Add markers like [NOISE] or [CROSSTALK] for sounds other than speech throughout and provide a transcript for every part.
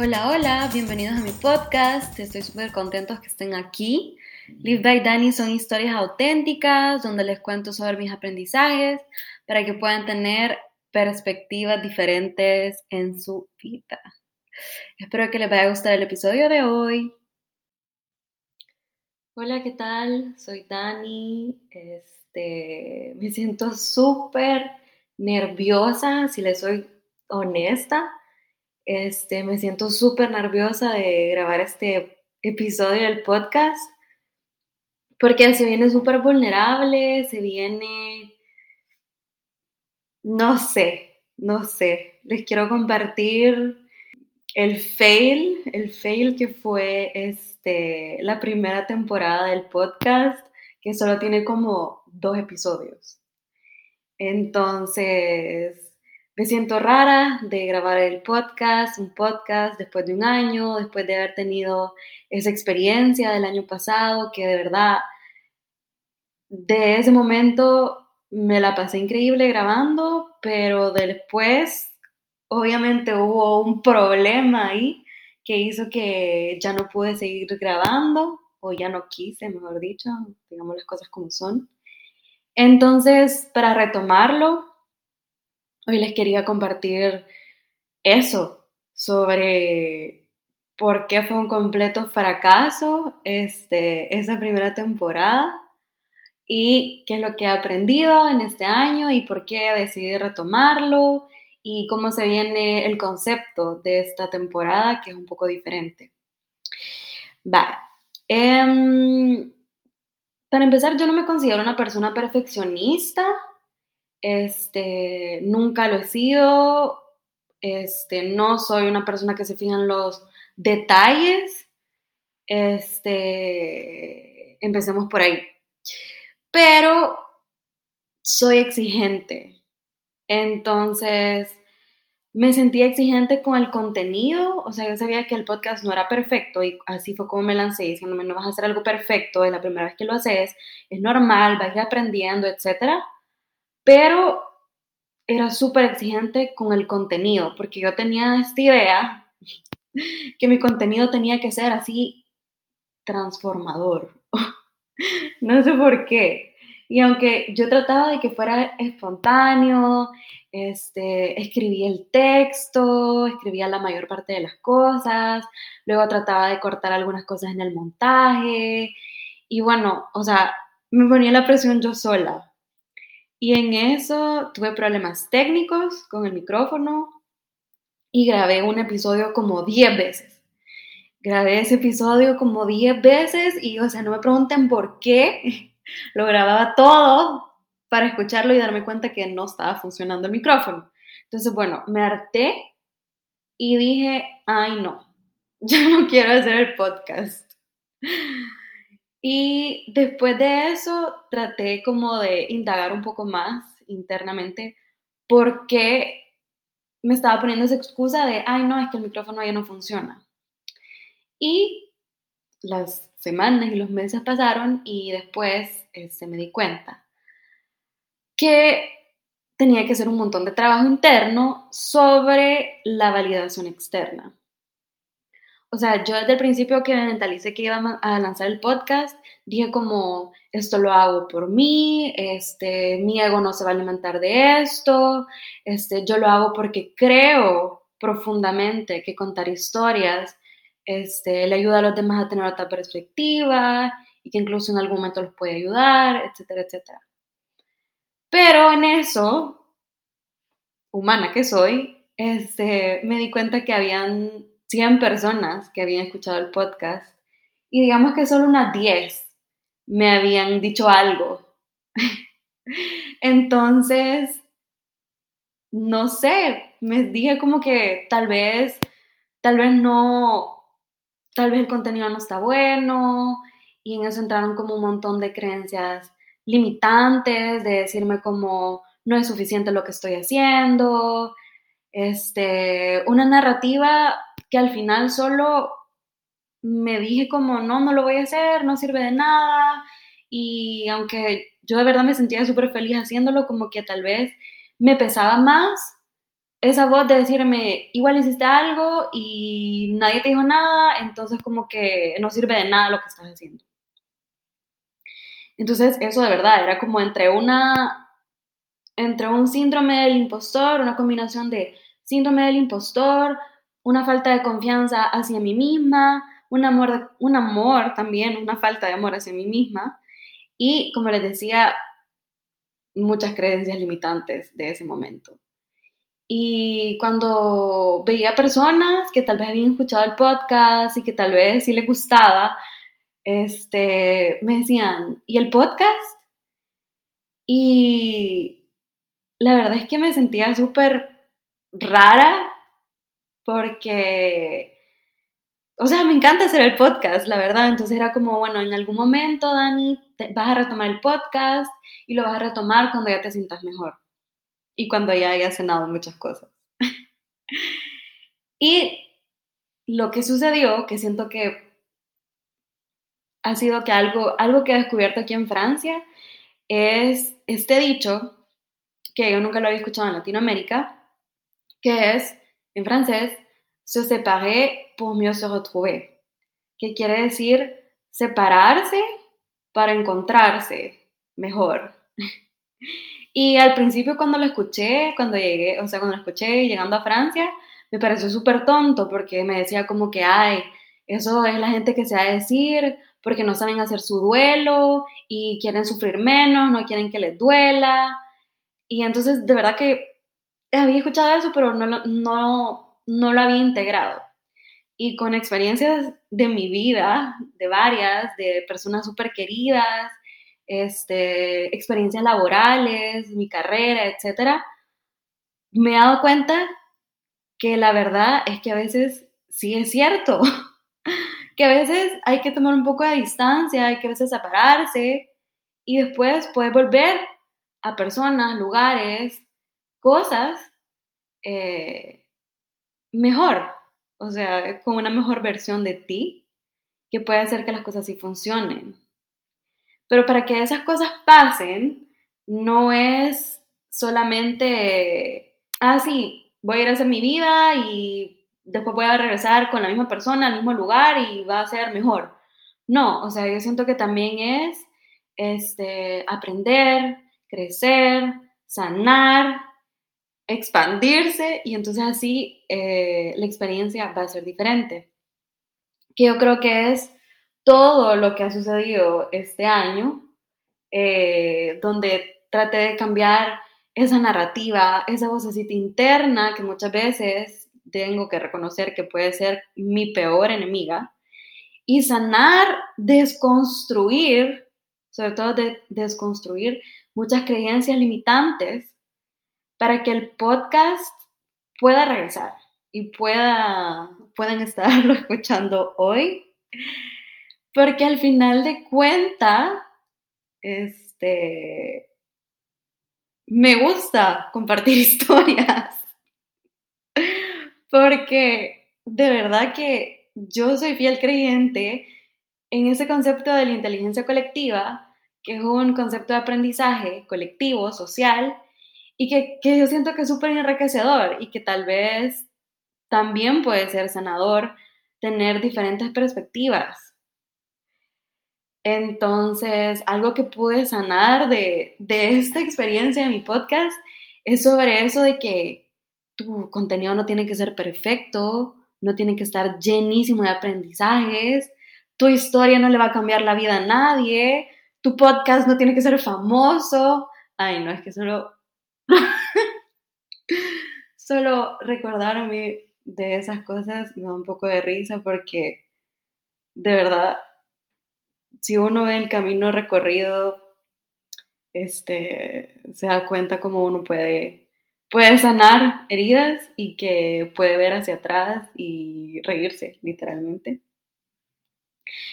Hola, hola, bienvenidos a mi podcast. Estoy súper contentos que estén aquí. Live by Dani son historias auténticas donde les cuento sobre mis aprendizajes para que puedan tener perspectivas diferentes en su vida. Espero que les vaya a gustar el episodio de hoy. Hola, ¿qué tal? Soy Dani. Este, me siento súper nerviosa, si les soy honesta este, me siento súper nerviosa de grabar este episodio del podcast porque se viene súper vulnerable, se viene, no sé, no sé, les quiero compartir el fail, el fail que fue este, la primera temporada del podcast, que solo tiene como dos episodios. Entonces, me siento rara de grabar el podcast, un podcast después de un año, después de haber tenido esa experiencia del año pasado, que de verdad, de ese momento me la pasé increíble grabando, pero después, obviamente hubo un problema ahí que hizo que ya no pude seguir grabando, o ya no quise, mejor dicho, digamos las cosas como son. Entonces, para retomarlo, Hoy les quería compartir eso sobre por qué fue un completo fracaso este, esa primera temporada y qué es lo que he aprendido en este año y por qué decidí retomarlo y cómo se viene el concepto de esta temporada que es un poco diferente. Vale. Em, para empezar, yo no me considero una persona perfeccionista este, nunca lo he sido. Este, no soy una persona que se fija en los detalles. Este, empecemos por ahí. Pero soy exigente. Entonces, me sentía exigente con el contenido, o sea, yo sabía que el podcast no era perfecto y así fue como me lancé diciéndome, no vas a hacer algo perfecto, es la primera vez que lo haces, es normal, vas aprendiendo, etcétera pero era súper exigente con el contenido, porque yo tenía esta idea que mi contenido tenía que ser así transformador. [LAUGHS] no sé por qué. Y aunque yo trataba de que fuera espontáneo, este, escribía el texto, escribía la mayor parte de las cosas, luego trataba de cortar algunas cosas en el montaje, y bueno, o sea, me ponía la presión yo sola, y en eso tuve problemas técnicos con el micrófono y grabé un episodio como 10 veces. Grabé ese episodio como 10 veces y, o sea, no me pregunten por qué. [LAUGHS] Lo grababa todo para escucharlo y darme cuenta que no estaba funcionando el micrófono. Entonces, bueno, me harté y dije, ay no, [LAUGHS] yo no quiero hacer el podcast. Y después de eso traté como de indagar un poco más internamente por qué me estaba poniendo esa excusa de, ay no, es que el micrófono ya no funciona. Y las semanas y los meses pasaron y después se este, me di cuenta que tenía que hacer un montón de trabajo interno sobre la validación externa. O sea, yo desde el principio que me mentalicé que iba a lanzar el podcast, dije como, esto lo hago por mí, este, mi ego no se va a alimentar de esto, este, yo lo hago porque creo profundamente que contar historias este, le ayuda a los demás a tener otra perspectiva y que incluso en algún momento los puede ayudar, etcétera, etcétera. Pero en eso, humana que soy, este, me di cuenta que habían 100 personas que habían escuchado el podcast y digamos que solo unas 10 me habían dicho algo. [LAUGHS] Entonces, no sé, me dije como que tal vez, tal vez no, tal vez el contenido no está bueno y en eso entraron como un montón de creencias limitantes, de decirme como no es suficiente lo que estoy haciendo, este, una narrativa que al final solo me dije como, no, no lo voy a hacer, no sirve de nada. Y aunque yo de verdad me sentía súper feliz haciéndolo, como que tal vez me pesaba más esa voz de decirme, igual hiciste algo y nadie te dijo nada, entonces como que no sirve de nada lo que estás haciendo. Entonces eso de verdad era como entre una, entre un síndrome del impostor, una combinación de síndrome del impostor, una falta de confianza hacia mí misma, un amor, un amor también, una falta de amor hacia mí misma y como les decía, muchas creencias limitantes de ese momento. Y cuando veía personas que tal vez habían escuchado el podcast y que tal vez sí les gustaba, este, me decían, ¿y el podcast? Y la verdad es que me sentía súper rara porque, o sea, me encanta hacer el podcast, la verdad. Entonces era como, bueno, en algún momento, Dani, vas a retomar el podcast y lo vas a retomar cuando ya te sientas mejor y cuando ya haya cenado muchas cosas. [LAUGHS] y lo que sucedió, que siento que ha sido que algo, algo que he descubierto aquí en Francia, es este dicho, que yo nunca lo había escuchado en Latinoamérica, que es, en francés, se séparer pour mieux se retrouver, que quiere decir separarse para encontrarse mejor. [LAUGHS] Y al principio cuando lo escuché, cuando llegué, o sea, cuando lo escuché llegando a Francia, me pareció súper tonto porque me decía como que, ay, eso es la gente que se va a decir porque no saben hacer su duelo y quieren sufrir menos, no quieren que les duela. Y entonces, de verdad que había escuchado eso, pero no, no, no lo había integrado. Y con experiencias de mi vida, de varias, de personas súper queridas, este, experiencias laborales, mi carrera, etcétera, me he dado cuenta que la verdad es que a veces sí es cierto, [LAUGHS] que a veces hay que tomar un poco de distancia, hay que a veces separarse y después puedes volver a personas, lugares, cosas eh, mejor, o sea, con una mejor versión de ti que puede hacer que las cosas sí funcionen. Pero para que esas cosas pasen, no es solamente, ah, sí, voy a ir a hacer mi vida y después voy a regresar con la misma persona al mismo lugar y va a ser mejor. No, o sea, yo siento que también es este, aprender, crecer, sanar, expandirse y entonces así eh, la experiencia va a ser diferente. Que yo creo que es todo lo que ha sucedido este año, eh, donde traté de cambiar esa narrativa, esa vocecita interna que muchas veces tengo que reconocer que puede ser mi peor enemiga, y sanar, desconstruir, sobre todo de, desconstruir muchas creencias limitantes para que el podcast pueda regresar y pueda, puedan estarlo [LAUGHS] escuchando hoy porque al final de cuenta, este, me gusta compartir [LAUGHS] historias. Porque de verdad que yo soy fiel creyente en ese concepto de la inteligencia colectiva, que es un concepto de aprendizaje colectivo, social, y que, que yo siento que es súper enriquecedor y que tal vez también puede ser sanador tener diferentes perspectivas entonces, algo que pude sanar de, esta experiencia de mi podcast es sobre eso de que tu contenido no tiene que ser perfecto, no tiene que estar llenísimo de aprendizajes, tu historia no le va a cambiar la vida a nadie, tu podcast no tiene que ser famoso. Ay, no, es que solo... [LAUGHS] solo recordarme de esas cosas me da un poco de risa porque de verdad si uno ve el camino recorrido, este, se da cuenta cómo uno puede, puede sanar heridas y que puede ver hacia atrás y reírse, literalmente.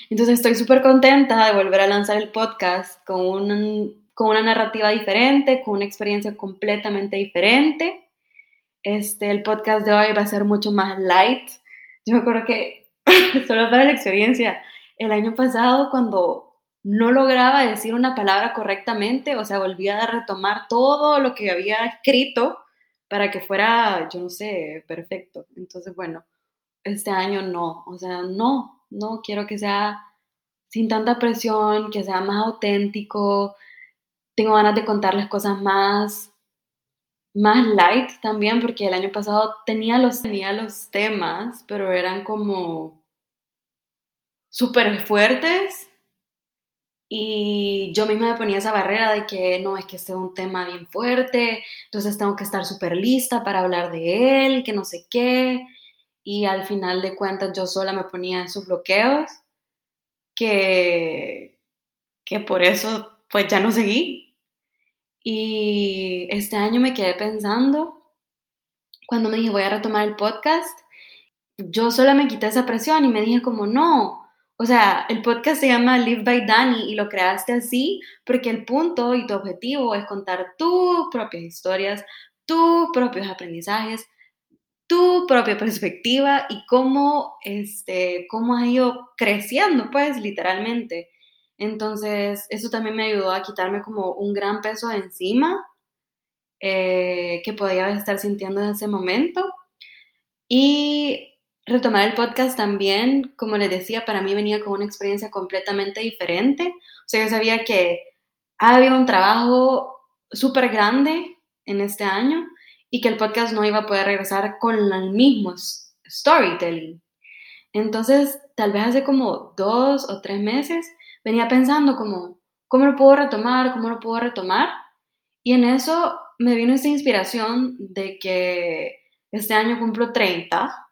Entonces estoy súper contenta de volver a lanzar el podcast con, con una narrativa diferente, con una experiencia completamente diferente. Este, el podcast de hoy va a ser mucho más light. Yo me acuerdo que, [LAUGHS] solo para la experiencia, el año pasado cuando no lograba decir una palabra correctamente, o sea, volvía a retomar todo lo que había escrito para que fuera, yo no sé, perfecto. Entonces, bueno, este año no, o sea, no, no quiero que sea sin tanta presión, que sea más auténtico. Tengo ganas de contarles cosas más más light también, porque el año pasado tenía los, tenía los temas, pero eran como súper fuertes y yo misma me ponía esa barrera de que no, es que este es un tema bien fuerte, entonces tengo que estar súper lista para hablar de él, que no sé qué. Y al final de cuentas yo sola me ponía esos bloqueos que, que por eso pues ya no seguí. Y este año me quedé pensando, cuando me dije voy a retomar el podcast, yo sola me quité esa presión y me dije como no, o sea, el podcast se llama Live by Dani y lo creaste así porque el punto y tu objetivo es contar tus propias historias, tus propios aprendizajes, tu propia perspectiva y cómo, este, cómo has ido creciendo, pues, literalmente. Entonces, eso también me ayudó a quitarme como un gran peso de encima eh, que podía estar sintiendo en ese momento. Y retomar el podcast también, como les decía, para mí venía con una experiencia completamente diferente. O sea, yo sabía que había un trabajo súper grande en este año y que el podcast no iba a poder regresar con el mismo storytelling. Entonces, tal vez hace como dos o tres meses venía pensando como, ¿cómo lo puedo retomar? ¿Cómo lo puedo retomar? Y en eso me vino esta inspiración de que este año cumplo 30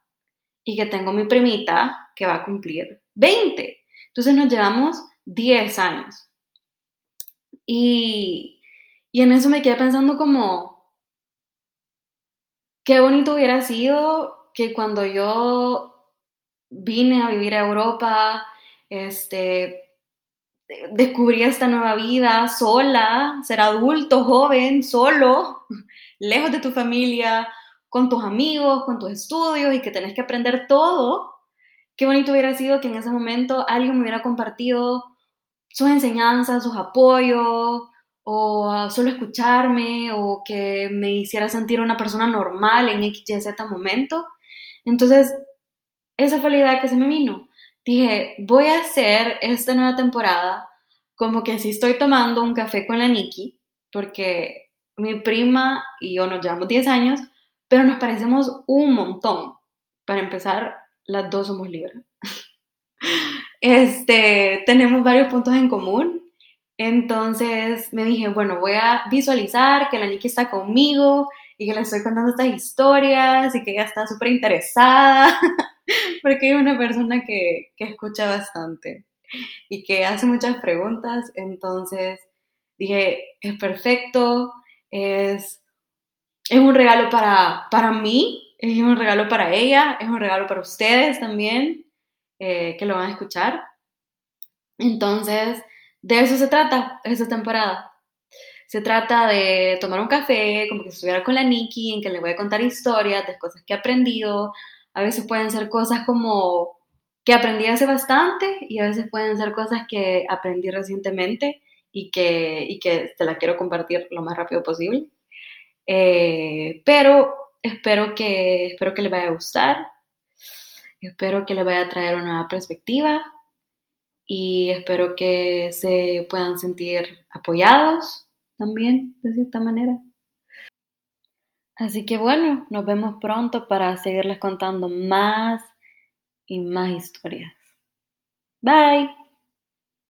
y que tengo mi primita que va a cumplir 20. Entonces nos llevamos 10 años. Y, y en eso me quedé pensando como, qué bonito hubiera sido que cuando yo vine a vivir a Europa, este, descubrí esta nueva vida sola, ser adulto, joven, solo, lejos de tu familia, con tus amigos, con tus estudios y que tenés que aprender todo, qué bonito hubiera sido que en ese momento alguien me hubiera compartido sus enseñanzas, sus apoyos, o solo escucharme, o que me hiciera sentir una persona normal en X, Y, Z momento. Entonces, esa fue la idea que se me vino. Dije, voy a hacer esta nueva temporada como que si estoy tomando un café con la Nikki, porque mi prima y yo nos llevamos 10 años, pero nos parecemos un montón. Para empezar, las dos somos libres. [LAUGHS] este, tenemos varios puntos en común. Entonces me dije, bueno, voy a visualizar que la Nikki está conmigo y que le estoy contando estas historias y que ella está súper interesada, [LAUGHS] [LAUGHS] porque es una persona que, que escucha bastante y que hace muchas preguntas. Entonces dije, es perfecto, es es un regalo para, para mí, es un regalo para ella, es un regalo para ustedes también, eh, que lo van a escuchar. Entonces, de eso se trata esta temporada. Se trata de tomar un café, como que estuviera con la Nikki, en que le voy a contar historias de cosas que he aprendido. A veces pueden ser cosas como que aprendí hace bastante y a veces pueden ser cosas que aprendí recientemente y que, y que te las quiero compartir lo más rápido posible. Eh, pero espero que, espero que les vaya a gustar, espero que les vaya a traer una perspectiva y espero que se puedan sentir apoyados también, de cierta manera. Así que bueno, nos vemos pronto para seguirles contando más y más historias. Bye.